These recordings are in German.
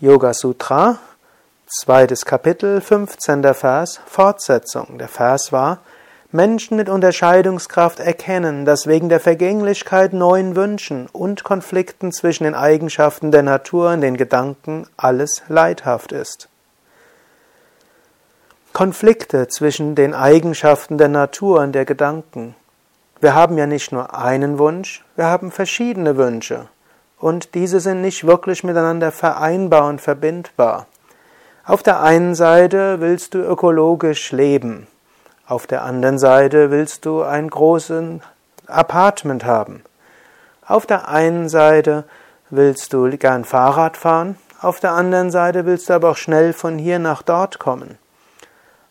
Yoga Sutra, zweites Kapitel, 15. Vers, Fortsetzung. Der Vers war, Menschen mit Unterscheidungskraft erkennen, dass wegen der Vergänglichkeit neuen Wünschen und Konflikten zwischen den Eigenschaften der Natur und den Gedanken alles leidhaft ist. Konflikte zwischen den Eigenschaften der Natur und der Gedanken. Wir haben ja nicht nur einen Wunsch, wir haben verschiedene Wünsche und diese sind nicht wirklich miteinander vereinbar und verbindbar. Auf der einen Seite willst du ökologisch leben, auf der anderen Seite willst du ein großes Apartment haben. Auf der einen Seite willst du gern Fahrrad fahren, auf der anderen Seite willst du aber auch schnell von hier nach dort kommen.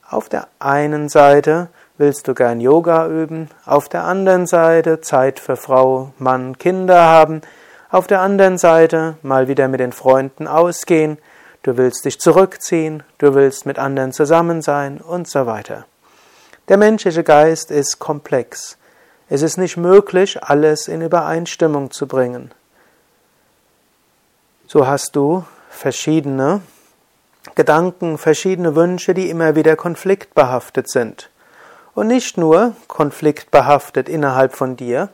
Auf der einen Seite willst du gern Yoga üben, auf der anderen Seite Zeit für Frau, Mann, Kinder haben, auf der anderen Seite mal wieder mit den Freunden ausgehen, du willst dich zurückziehen, du willst mit anderen zusammen sein und so weiter. Der menschliche Geist ist komplex. Es ist nicht möglich, alles in Übereinstimmung zu bringen. So hast du verschiedene Gedanken, verschiedene Wünsche, die immer wieder konfliktbehaftet sind. Und nicht nur konfliktbehaftet innerhalb von dir,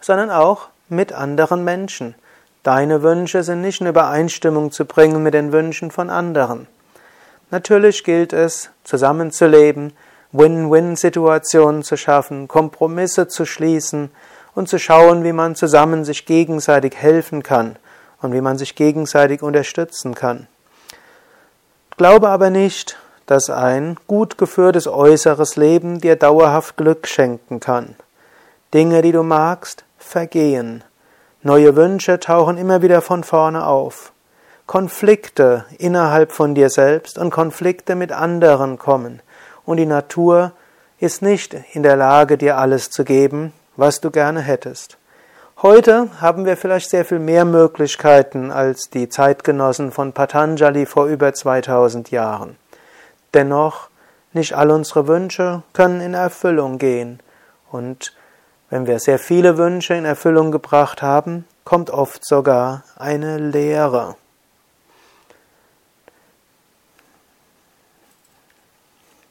sondern auch mit anderen Menschen. Deine Wünsche sind nicht in Übereinstimmung zu bringen mit den Wünschen von anderen. Natürlich gilt es, zusammenzuleben, Win-Win-Situationen zu schaffen, Kompromisse zu schließen und zu schauen, wie man zusammen sich gegenseitig helfen kann und wie man sich gegenseitig unterstützen kann. Glaube aber nicht, dass ein gut geführtes äußeres Leben dir dauerhaft Glück schenken kann. Dinge, die du magst, vergehen. Neue Wünsche tauchen immer wieder von vorne auf. Konflikte innerhalb von dir selbst und Konflikte mit anderen kommen. Und die Natur ist nicht in der Lage, dir alles zu geben, was du gerne hättest. Heute haben wir vielleicht sehr viel mehr Möglichkeiten als die Zeitgenossen von Patanjali vor über 2000 Jahren. Dennoch, nicht all unsere Wünsche können in Erfüllung gehen. Und wenn wir sehr viele Wünsche in Erfüllung gebracht haben, kommt oft sogar eine Leere.